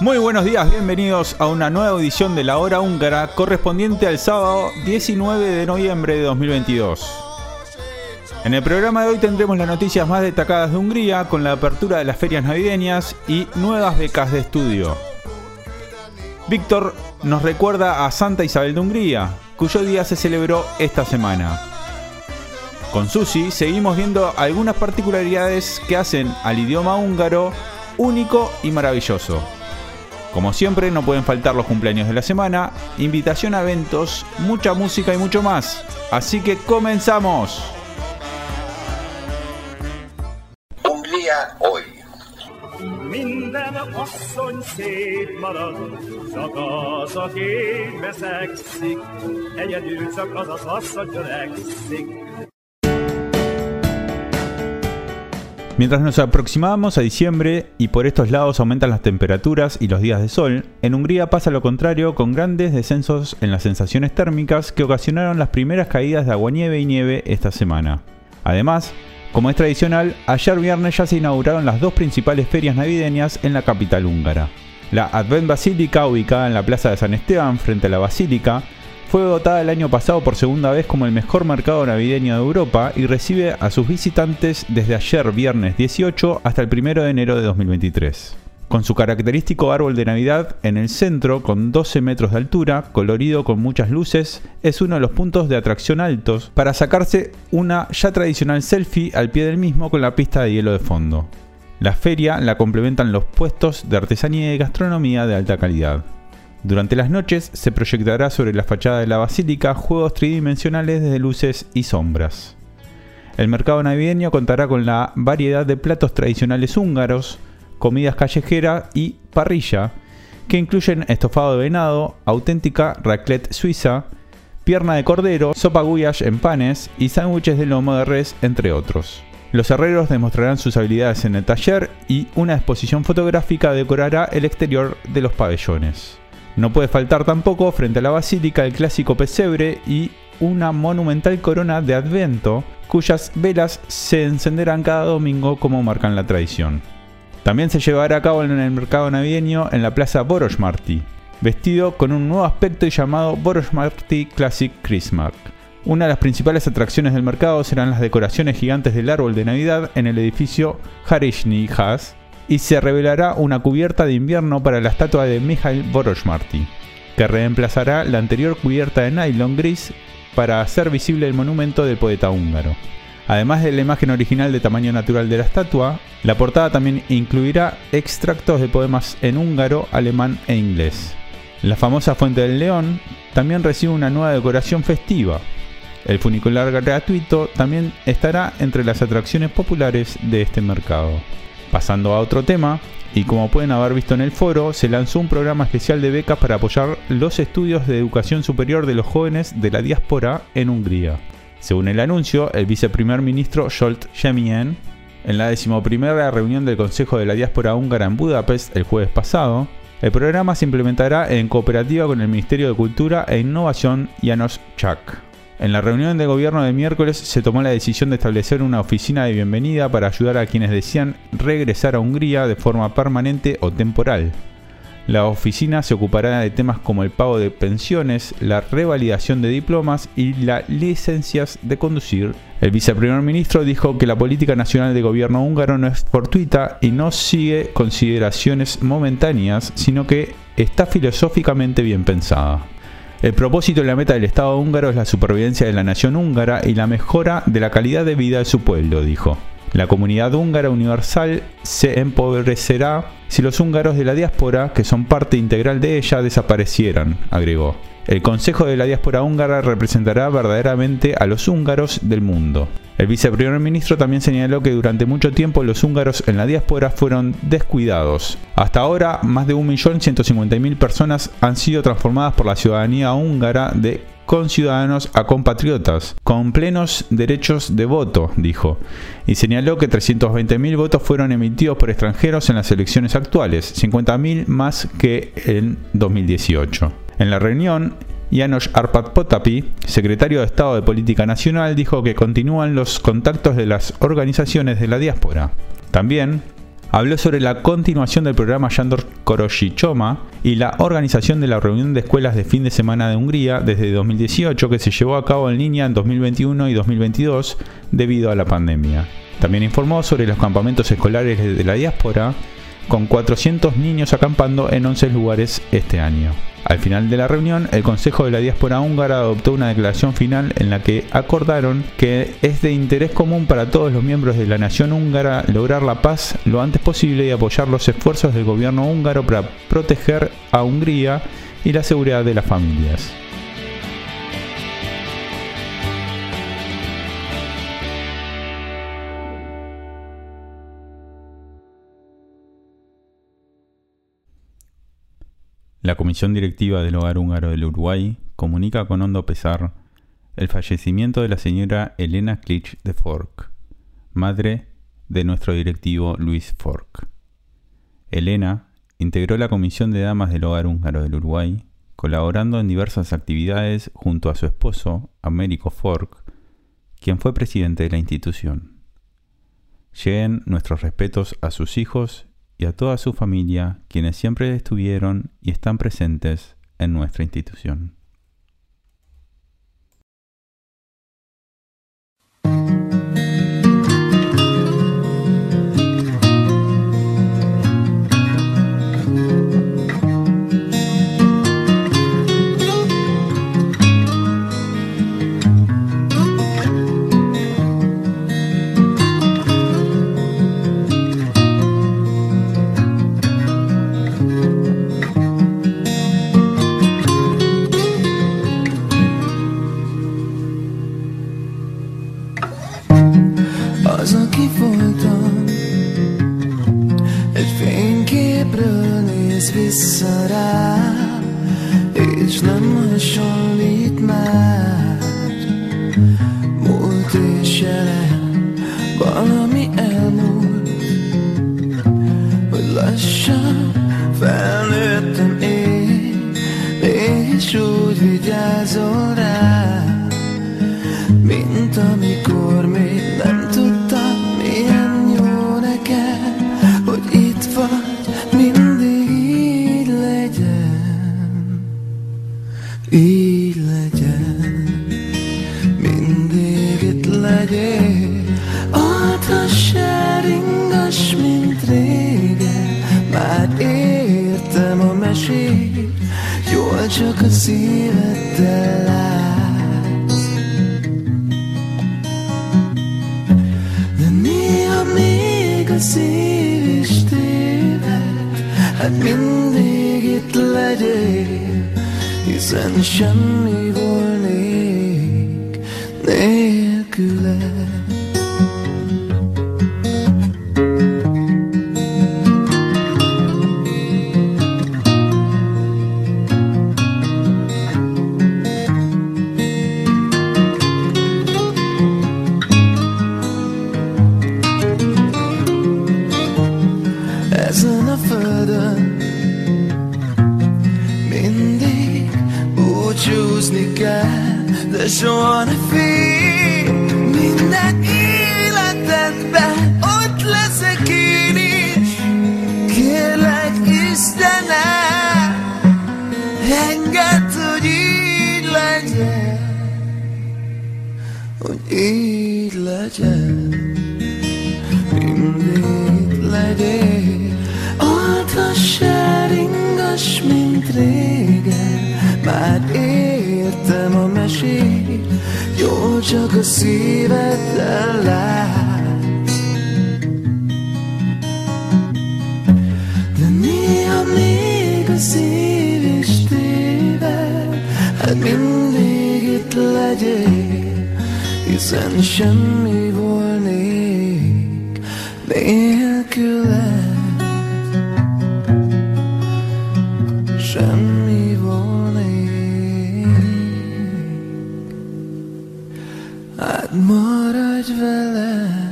Muy buenos días, bienvenidos a una nueva edición de la Hora Húngara correspondiente al sábado 19 de noviembre de 2022. En el programa de hoy tendremos las noticias más destacadas de Hungría con la apertura de las ferias navideñas y nuevas becas de estudio. Víctor nos recuerda a Santa Isabel de Hungría, cuyo día se celebró esta semana. Con Susi seguimos viendo algunas particularidades que hacen al idioma húngaro único y maravilloso. Como siempre, no pueden faltar los cumpleaños de la semana, invitación a eventos, mucha música y mucho más. Así que comenzamos. Mientras nos aproximamos a diciembre y por estos lados aumentan las temperaturas y los días de sol, en Hungría pasa lo contrario con grandes descensos en las sensaciones térmicas que ocasionaron las primeras caídas de aguanieve y nieve esta semana. Además, como es tradicional, ayer viernes ya se inauguraron las dos principales ferias navideñas en la capital húngara. La Advent Basílica, ubicada en la plaza de San Esteban frente a la Basílica, fue votada el año pasado por segunda vez como el mejor mercado navideño de Europa y recibe a sus visitantes desde ayer viernes 18 hasta el 1 de enero de 2023. Con su característico árbol de Navidad en el centro con 12 metros de altura, colorido con muchas luces, es uno de los puntos de atracción altos para sacarse una ya tradicional selfie al pie del mismo con la pista de hielo de fondo. La feria la complementan los puestos de artesanía y gastronomía de alta calidad. Durante las noches se proyectará sobre la fachada de la basílica juegos tridimensionales de luces y sombras. El mercado navideño contará con la variedad de platos tradicionales húngaros, comidas callejeras y parrilla, que incluyen estofado de venado, auténtica raclette suiza, pierna de cordero, sopa guyash en panes y sándwiches de lomo de res, entre otros. Los herreros demostrarán sus habilidades en el taller y una exposición fotográfica decorará el exterior de los pabellones. No puede faltar tampoco frente a la basílica el clásico pesebre y una monumental corona de Adviento, cuyas velas se encenderán cada domingo como marcan la tradición. También se llevará a cabo en el mercado navideño en la plaza Borosmarty, vestido con un nuevo aspecto y llamado Borosmarty Classic Christmas. Una de las principales atracciones del mercado serán las decoraciones gigantes del árbol de Navidad en el edificio Harishny Has y se revelará una cubierta de invierno para la estatua de Mikhail Borosmarty, que reemplazará la anterior cubierta de nylon gris para hacer visible el monumento del poeta húngaro. Además de la imagen original de tamaño natural de la estatua, la portada también incluirá extractos de poemas en húngaro, alemán e inglés. La famosa Fuente del León también recibe una nueva decoración festiva. El funicular gratuito también estará entre las atracciones populares de este mercado. Pasando a otro tema, y como pueden haber visto en el foro, se lanzó un programa especial de becas para apoyar los estudios de educación superior de los jóvenes de la diáspora en Hungría. Según el anuncio, el viceprimer ministro Scholt Jemien, en la decimoprimera reunión del Consejo de la Diáspora Húngara en Budapest el jueves pasado, el programa se implementará en cooperativa con el Ministerio de Cultura e Innovación Janos Chak. En la reunión de gobierno de miércoles se tomó la decisión de establecer una oficina de bienvenida para ayudar a quienes decían regresar a Hungría de forma permanente o temporal. La oficina se ocupará de temas como el pago de pensiones, la revalidación de diplomas y las licencias de conducir. El viceprimer ministro dijo que la política nacional de gobierno húngaro no es fortuita y no sigue consideraciones momentáneas, sino que está filosóficamente bien pensada. El propósito y la meta del Estado húngaro es la supervivencia de la nación húngara y la mejora de la calidad de vida de su pueblo, dijo. La comunidad húngara universal se empobrecerá si los húngaros de la diáspora, que son parte integral de ella, desaparecieran, agregó. El Consejo de la Diáspora Húngara representará verdaderamente a los húngaros del mundo. El viceprimer ministro también señaló que durante mucho tiempo los húngaros en la diáspora fueron descuidados. Hasta ahora, más de 1.150.000 personas han sido transformadas por la ciudadanía húngara de conciudadanos a compatriotas, con plenos derechos de voto, dijo, y señaló que 320.000 votos fueron emitidos por extranjeros en las elecciones actuales, 50.000 más que en 2018. En la reunión, Janos Arpad Potapi, secretario de Estado de Política Nacional, dijo que continúan los contactos de las organizaciones de la diáspora. También habló sobre la continuación del programa Yandor Koroshichoma y la organización de la reunión de escuelas de fin de semana de Hungría desde 2018 que se llevó a cabo en línea en 2021 y 2022 debido a la pandemia. También informó sobre los campamentos escolares de la diáspora con 400 niños acampando en 11 lugares este año. Al final de la reunión, el Consejo de la Diáspora Húngara adoptó una declaración final en la que acordaron que es de interés común para todos los miembros de la nación húngara lograr la paz lo antes posible y apoyar los esfuerzos del gobierno húngaro para proteger a Hungría y la seguridad de las familias. La Comisión Directiva del Hogar Húngaro del Uruguay comunica con hondo pesar el fallecimiento de la señora Elena Klitsch de Fork, madre de nuestro directivo Luis Fork. Elena integró la Comisión de Damas del Hogar Húngaro del Uruguay, colaborando en diversas actividades junto a su esposo, Américo Fork, quien fue presidente de la institución. Lleguen nuestros respetos a sus hijos y a toda su familia, quienes siempre estuvieron y están presentes en nuestra institución. Vissza rá És nem hasonlít szíveddel látsz. De néha még a szív is téved Hát mindig itt legyél Hiszen semmi volnék nélküled régen. Már értem a mesét Jól csak a szíveddel látsz. De néha még a szív is téved Hát mindig itt legyél Hiszen semmi volnék Nélküled. Hát maradj velem.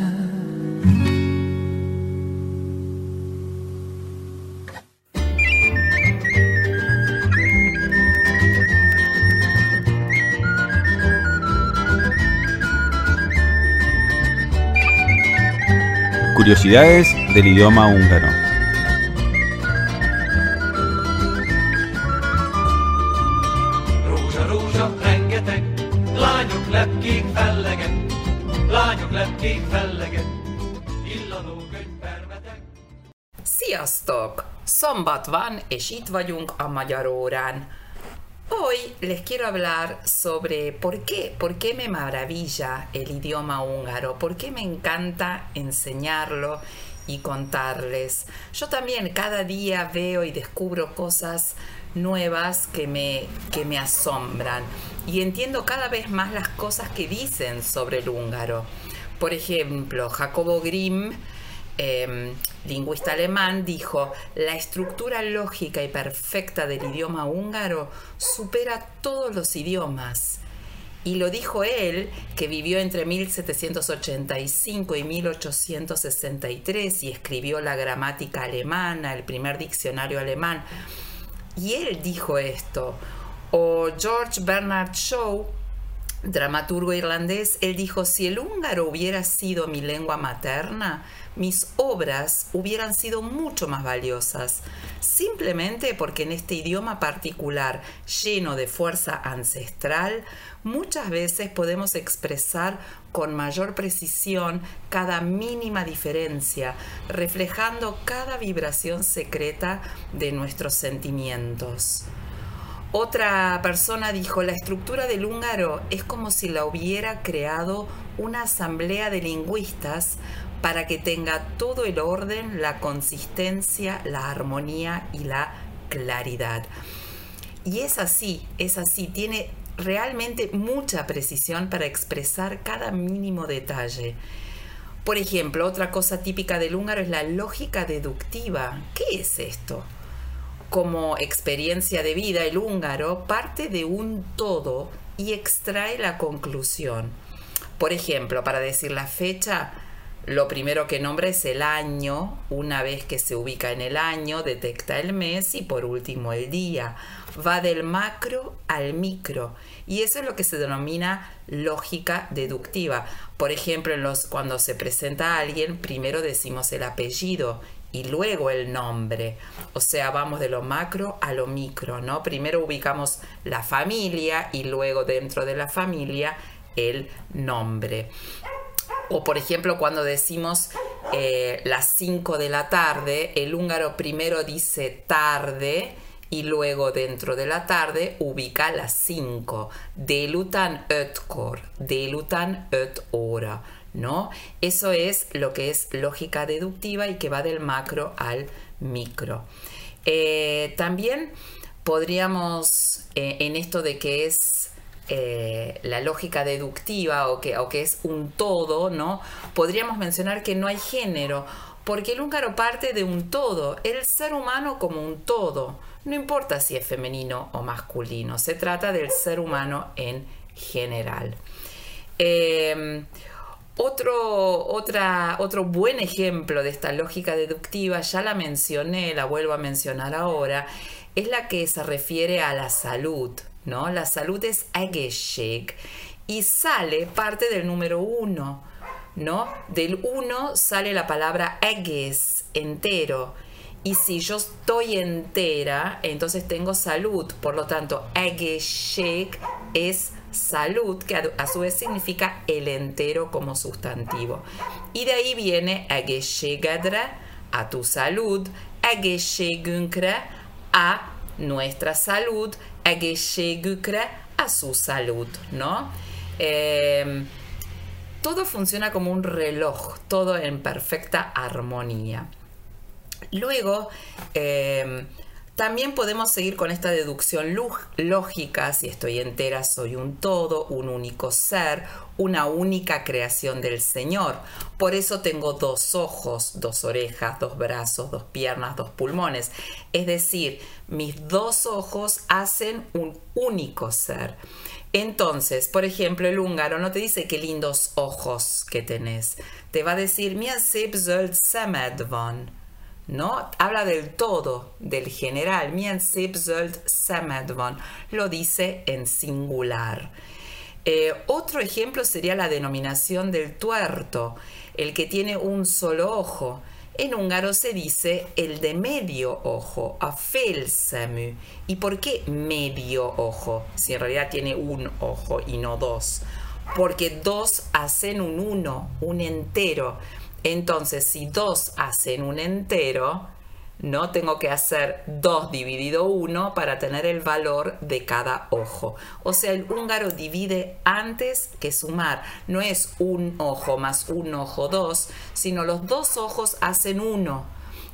Curiosidades del idioma húngaro. Sziasztok! Szombat a Magyar. Hoy les quiero hablar sobre por qué, por qué me maravilla el idioma húngaro, por qué me encanta enseñarlo y contarles. Yo también cada día veo y descubro cosas nuevas que me, que me asombran y entiendo cada vez más las cosas que dicen sobre el húngaro. Por ejemplo, Jacobo Grimm eh, lingüista alemán, dijo, la estructura lógica y perfecta del idioma húngaro supera todos los idiomas. Y lo dijo él, que vivió entre 1785 y 1863 y escribió la gramática alemana, el primer diccionario alemán. Y él dijo esto. O George Bernard Shaw, dramaturgo irlandés, él dijo, si el húngaro hubiera sido mi lengua materna, mis obras hubieran sido mucho más valiosas, simplemente porque en este idioma particular, lleno de fuerza ancestral, muchas veces podemos expresar con mayor precisión cada mínima diferencia, reflejando cada vibración secreta de nuestros sentimientos. Otra persona dijo, la estructura del húngaro es como si la hubiera creado una asamblea de lingüistas para que tenga todo el orden, la consistencia, la armonía y la claridad. Y es así, es así, tiene realmente mucha precisión para expresar cada mínimo detalle. Por ejemplo, otra cosa típica del húngaro es la lógica deductiva. ¿Qué es esto? Como experiencia de vida, el húngaro parte de un todo y extrae la conclusión. Por ejemplo, para decir la fecha, lo primero que nombra es el año, una vez que se ubica en el año, detecta el mes y por último el día. Va del macro al micro y eso es lo que se denomina lógica deductiva. Por ejemplo, cuando se presenta a alguien, primero decimos el apellido y luego el nombre. O sea, vamos de lo macro a lo micro, ¿no? Primero ubicamos la familia y luego dentro de la familia el nombre. O por ejemplo, cuando decimos eh, las 5 de la tarde, el húngaro primero dice tarde y luego dentro de la tarde ubica las 5. Delutan ötkor, delutan öt hora. ¿No? Eso es lo que es lógica deductiva y que va del macro al micro. Eh, también podríamos, eh, en esto de que es eh, la lógica deductiva o que, o que es un todo, ¿no? Podríamos mencionar que no hay género, porque el húngaro parte de un todo, el ser humano como un todo. No importa si es femenino o masculino, se trata del ser humano en general. Otro, otro buen ejemplo de esta lógica deductiva, ya la mencioné, la vuelvo a mencionar ahora, es la que se refiere a la salud. ¿no? La salud es egészség y sale parte del número uno. ¿no? Del uno sale la palabra egész, entero. Y si yo estoy entera, entonces tengo salud. Por lo tanto, egészség es salud, que a, su vez significa el entero como sustantivo. Y de ahí viene a tu salud, egészségünkre, a nuestra salud, egészségükre, a su salud, ¿no? Em, todo funciona como un reloj, todo en perfecta armonía. Luego, em, También podemos seguir con esta deducción lógica, si estoy entera soy un todo, un único ser, una única creación del Señor. Por eso tengo dos ojos, dos orejas, dos brazos, dos piernas, dos pulmones. Es decir, mis dos ojos hacen un único ser. Entonces, por ejemplo, el húngaro no te dice qué lindos ojos que tenés. Te va a decir, milyen szép zöld szemed van. ¿No? Habla del todo, del general. Szemed van. Lo dice en singular. Eh, otro ejemplo sería la denominación del tuerto, el que tiene un solo ojo. En húngaro se dice el de medio ojo, a felsemű. ¿Y por qué medio ojo? Si en realidad tiene un ojo y no dos. Porque dos hacen un uno, un entero. Entonces, si dos hacen un entero, no tengo que hacer 2 dividido 1 para tener el valor de cada ojo. O sea, el húngaro divide antes que sumar. No es un ojo más un ojo 2, sino los dos ojos hacen uno.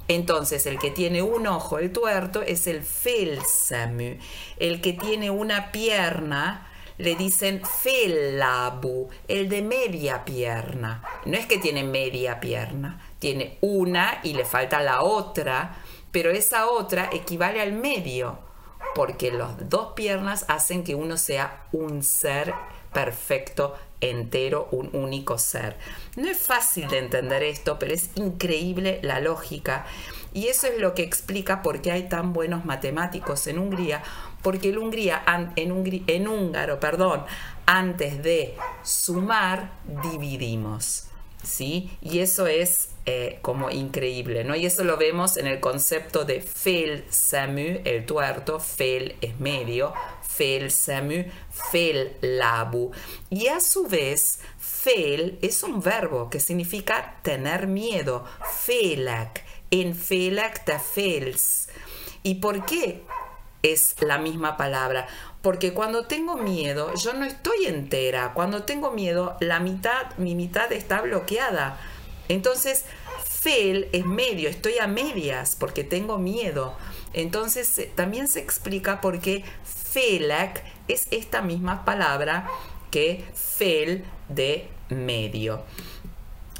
Entonces, el que tiene un ojo, el tuerto, es el felsamü. El que tiene una pierna, le dicen felabu, el de media pierna. No es que tiene media pierna, tiene una y le falta la otra, pero esa otra equivale al medio, porque las dos piernas hacen que uno sea un ser perfecto, entero, un único ser. No es fácil de entender esto, pero es increíble la lógica. Y eso es lo que explica por qué hay tan buenos matemáticos en Hungría, porque Hungría, en, en húngaro, perdón, antes de sumar, dividimos. ¿Sí? Y eso es eh, como increíble, ¿no? Y eso lo vemos en el concepto de fel samu, el tuerto, fel es medio, fel samu, fel labu. Y a su vez, fel es un verbo que significa tener miedo, felak, en felak te fels. ¿Y por qué es la misma palabra. Porque cuando tengo miedo, yo no estoy entera. Cuando tengo miedo, la mitad, mi mitad está bloqueada. Entonces, fel es medio, estoy a medias porque tengo miedo. Entonces, eh, también se explica por qué felak es esta misma palabra que fel de medio.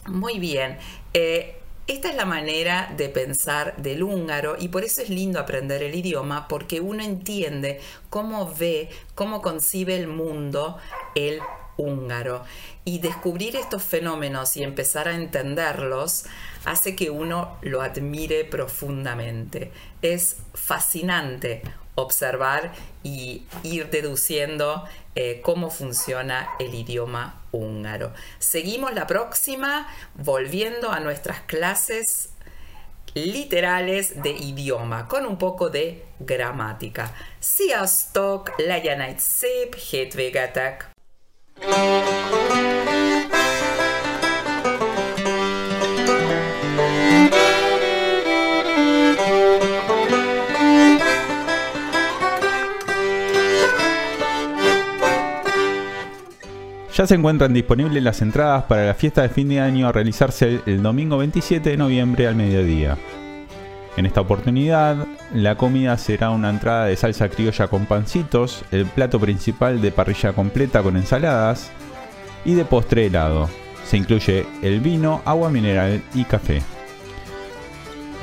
Muy bien. Eh, esta es la manera de pensar del húngaro y por eso es lindo aprender el idioma porque uno entiende cómo ve, cómo concibe el mundo el húngaro. Y descubrir estos fenómenos y empezar a entenderlos hace que uno lo admire profundamente. Es fascinante observar y ir deduciendo eh, cómo funciona el idioma húngaro. Seguimos la próxima volviendo a nuestras clases literales de idioma con un poco de gramática. Sziasztok, legyen egy szép hétvégetek! Ya se encuentran disponibles las entradas para la fiesta de fin de año a realizarse el domingo 27 de noviembre al mediodía. En esta oportunidad, la comida será una entrada de salsa criolla con pancitos, el plato principal de parrilla completa con ensaladas y de postre helado. Se incluye el vino, agua mineral y café.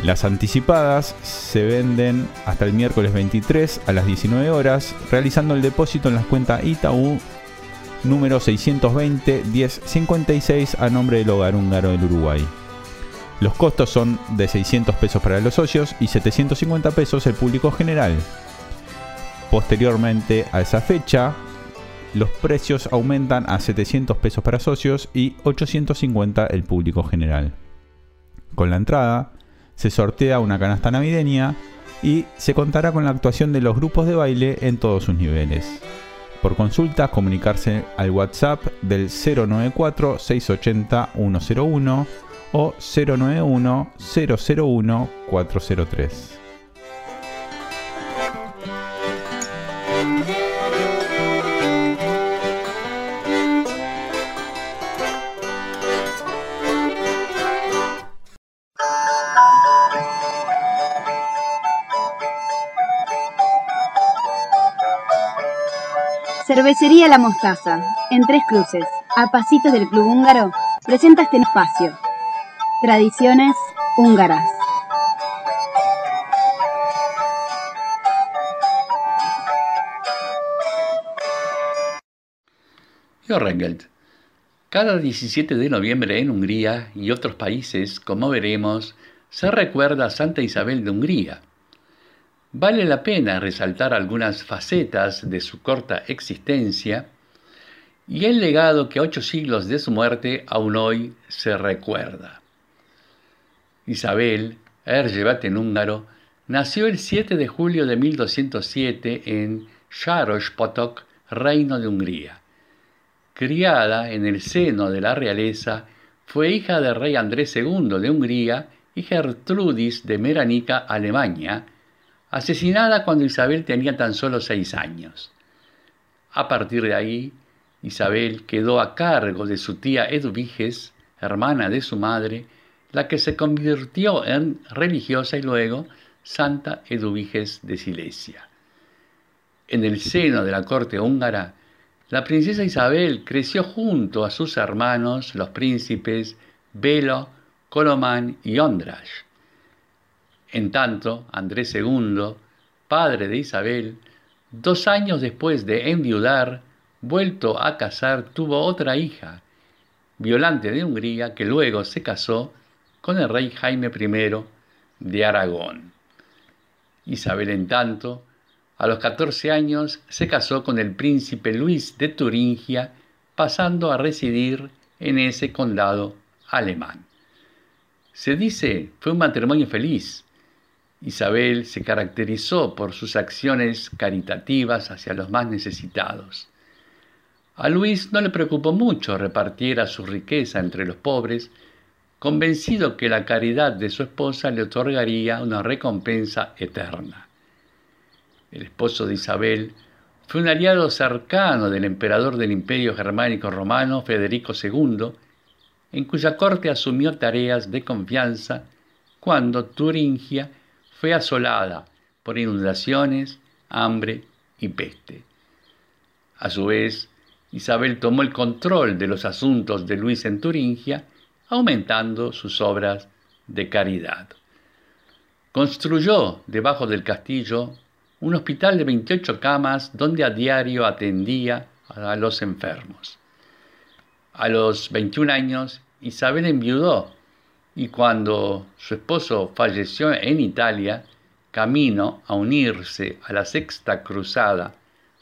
Las anticipadas se venden hasta el miércoles 23 a las 19 horas, realizando el depósito en las cuentas Itaú número 620-1056 a nombre del Hogar Húngaro del Uruguay. Los costos son de 600 pesos para los socios y 750 pesos el público general. Posteriormente a esa fecha, los precios aumentan a 700 pesos para socios y 850 el público general. Con la entrada, se sortea una canasta navideña y se contará con la actuación de los grupos de baile en todos sus niveles. Por consulta, comunicarse al WhatsApp del 094 680 101 o 091 Cervecería La Mostaza, en Tres Cruces, a pasitos del Club Húngaro, presenta este espacio. Tradiciones húngaras. Jorrengeld. Cada 17 de noviembre en Hungría y otros países, como veremos, se recuerda a Santa Isabel de Hungría. Vale la pena resaltar algunas facetas de su corta existencia y el legado que a ocho siglos de su muerte aún hoy se recuerda. Isabel, Erzsébet en húngaro, nació el 7 de julio de 1207 en Potok, Reino de Hungría. Criada en el seno de la realeza, fue hija del rey Andrés II de Hungría y Gertrudis de Meranica, Alemania, asesinada cuando Isabel tenía tan solo seis años. A partir de ahí, Isabel quedó a cargo de su tía Eduviges, hermana de su madre, la que se convirtió en religiosa y luego Santa Eduviges de Silesia. En el seno de la corte húngara, la princesa Isabel creció junto a sus hermanos, los príncipes Belo, Colomán y Ondras. En tanto, Andrés II, padre de Isabel, dos años después de enviudar, vuelto a casar, tuvo otra hija, Violante de Hungría, que luego se casó con el rey Jaime I de Aragón. Isabel, en tanto, a los 14 años se casó con el príncipe Luis de Turingia, pasando a residir en ese condado alemán. Se dice fue un matrimonio feliz. Isabel se caracterizó por sus acciones caritativas hacia los más necesitados. A Luis no le preocupó mucho repartiera su riqueza entre los pobres, convencido que la caridad de su esposa le otorgaría una recompensa eterna el esposo de Isabel, fue un aliado cercano del emperador del Imperio Germánico Romano, Federico II, en cuya corte asumió tareas de confianza cuando Turingia fue asolada por inundaciones, hambre y peste. A su vez, Isabel tomó el control de los asuntos de Luis en Turingia, aumentando sus obras de caridad. Construyó debajo del castillo un hospital de 28 camas donde a diario atendía a los enfermos. A los 21 años, Isabel enviudó y cuando su esposo falleció en Italia, camino a unirse a la Sexta Cruzada,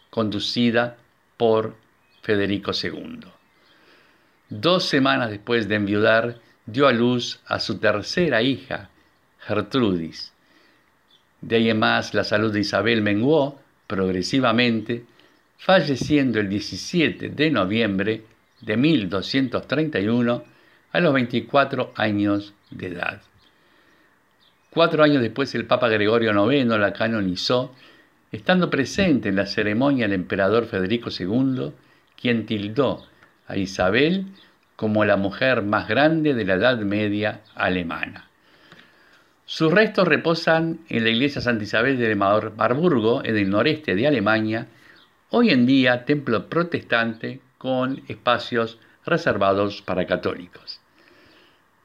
conducida por Federico II. Dos semanas después de enviudar, dio a luz a su tercera hija, Gertrudis, de ahí en más, la salud de Isabel menguó progresivamente, falleciendo el 17 de noviembre de 1231 a los 24 años de edad. Cuatro años después el Papa Gregorio IX la canonizó, estando presente en la ceremonia el emperador Federico II, quien tildó a Isabel como la mujer más grande de la Edad Media alemana. Sus restos reposan en la iglesia Santa Isabel de Marburgo, en el noreste de Alemania, hoy en día templo protestante con espacios reservados para católicos.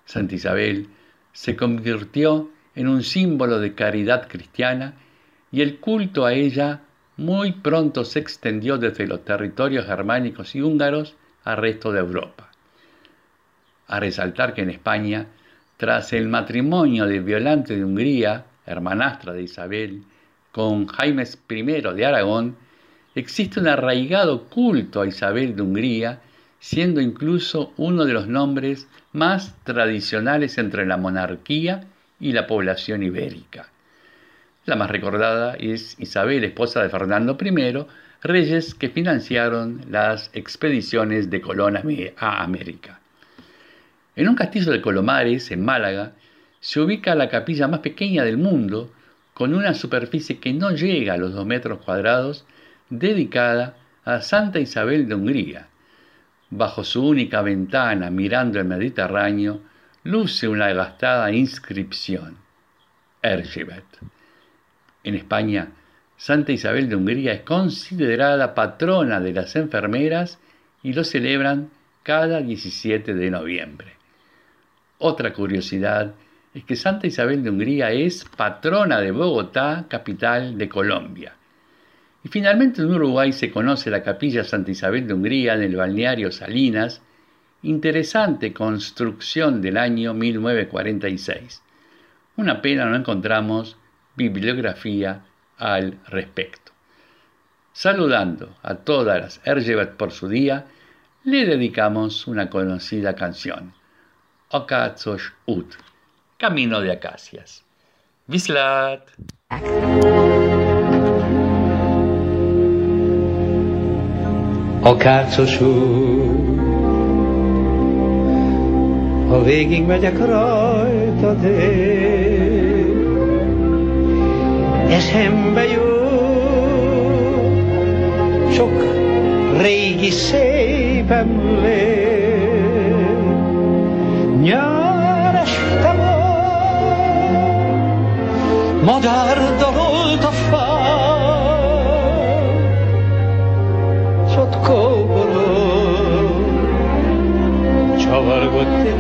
Santa Isabel se convirtió en un símbolo de caridad cristiana y el culto a ella muy pronto se extendió desde los territorios germánicos y húngaros al resto de Europa. A resaltar que en España tras el matrimonio de Violante de Hungría, hermanastra de Isabel, con Jaime I de Aragón, existe un arraigado culto a Isabel de Hungría, siendo incluso uno de los nombres más tradicionales entre la monarquía y la población ibérica. La más recordada es Isabel, esposa de Fernando I, reyes que financiaron las expediciones de Colón a América. En un castillo de Colomares, en Málaga, se ubica la capilla más pequeña del mundo, con una superficie que no llega a los dos metros cuadrados, dedicada a Santa Isabel de Hungría. Bajo su única ventana, mirando el Mediterráneo, luce una gastada inscripción. Erzsébet. En España, Santa Isabel de Hungría es considerada patrona de las enfermeras y lo celebran cada 17 de noviembre. Otra curiosidad es que Santa Isabel de Hungría es patrona de Bogotá, capital de Colombia. Y finalmente en Uruguay se conoce la capilla Santa Isabel de Hungría en el balneario Salinas, interesante construcción del año 1946. Una pena no encontramos bibliografía al respecto. Saludando a todas las Erjebat por su día, le dedicamos una conocida canción, Okatsosh Ut, Camino de Acacias. Vislat! Akácos út, ha végig megyek rajta én, eszembe jut sok régi szép emlék. Nyár este volt, madár dalolt csavargott egy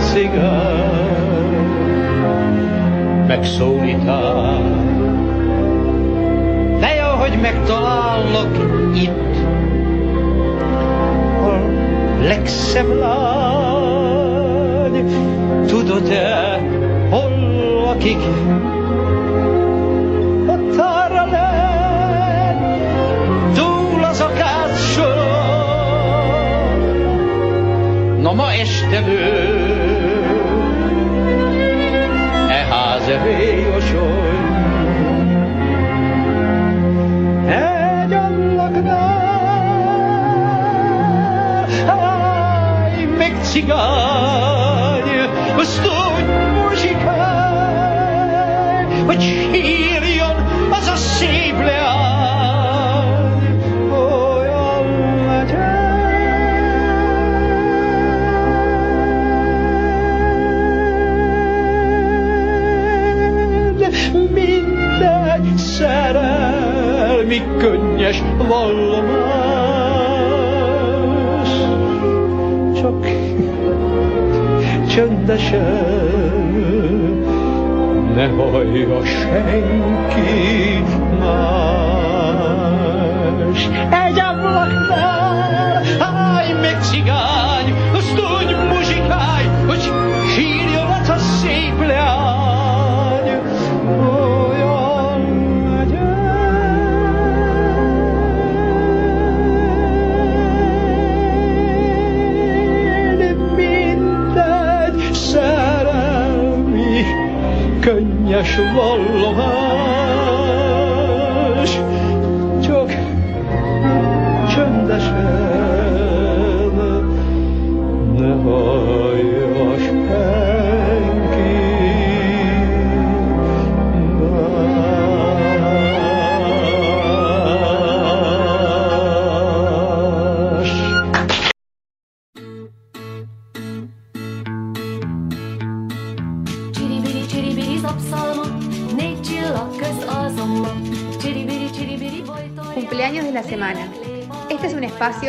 cigány, megszólítál. De jó, hogy megtalállak itt, a legszebb lány, tudod-e, hol lakik? Ma este ő, könnyes vallomás, csak csöndesen ne hallja senki más. Egy ablaknál állj meg cigány, azt úgy muzsikálj, hogy sírjon yaş olmaz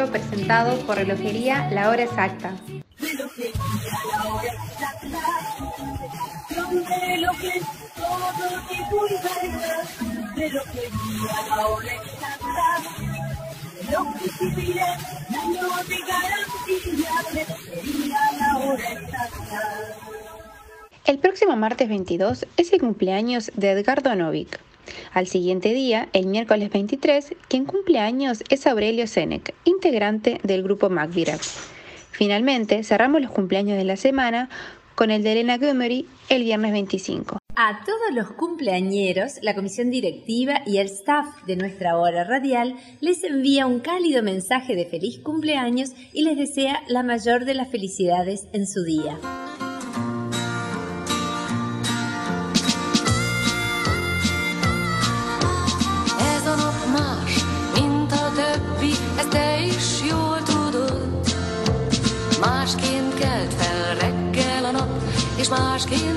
presentado por Relojería La Hora Exacta. El próximo martes 22 es el cumpleaños de Edgardo Novik. Al siguiente día, el miércoles 23, quien cumple años es Aurelio Senec, integrante del grupo Macvirax. Finalmente, cerramos los cumpleaños de la semana con el de Elena Gomery el viernes 25. A todos los cumpleañeros, la comisión directiva y el staff de nuestra hora radial les envía un cálido mensaje de feliz cumpleaños y les desea la mayor de las felicidades en su día. És másként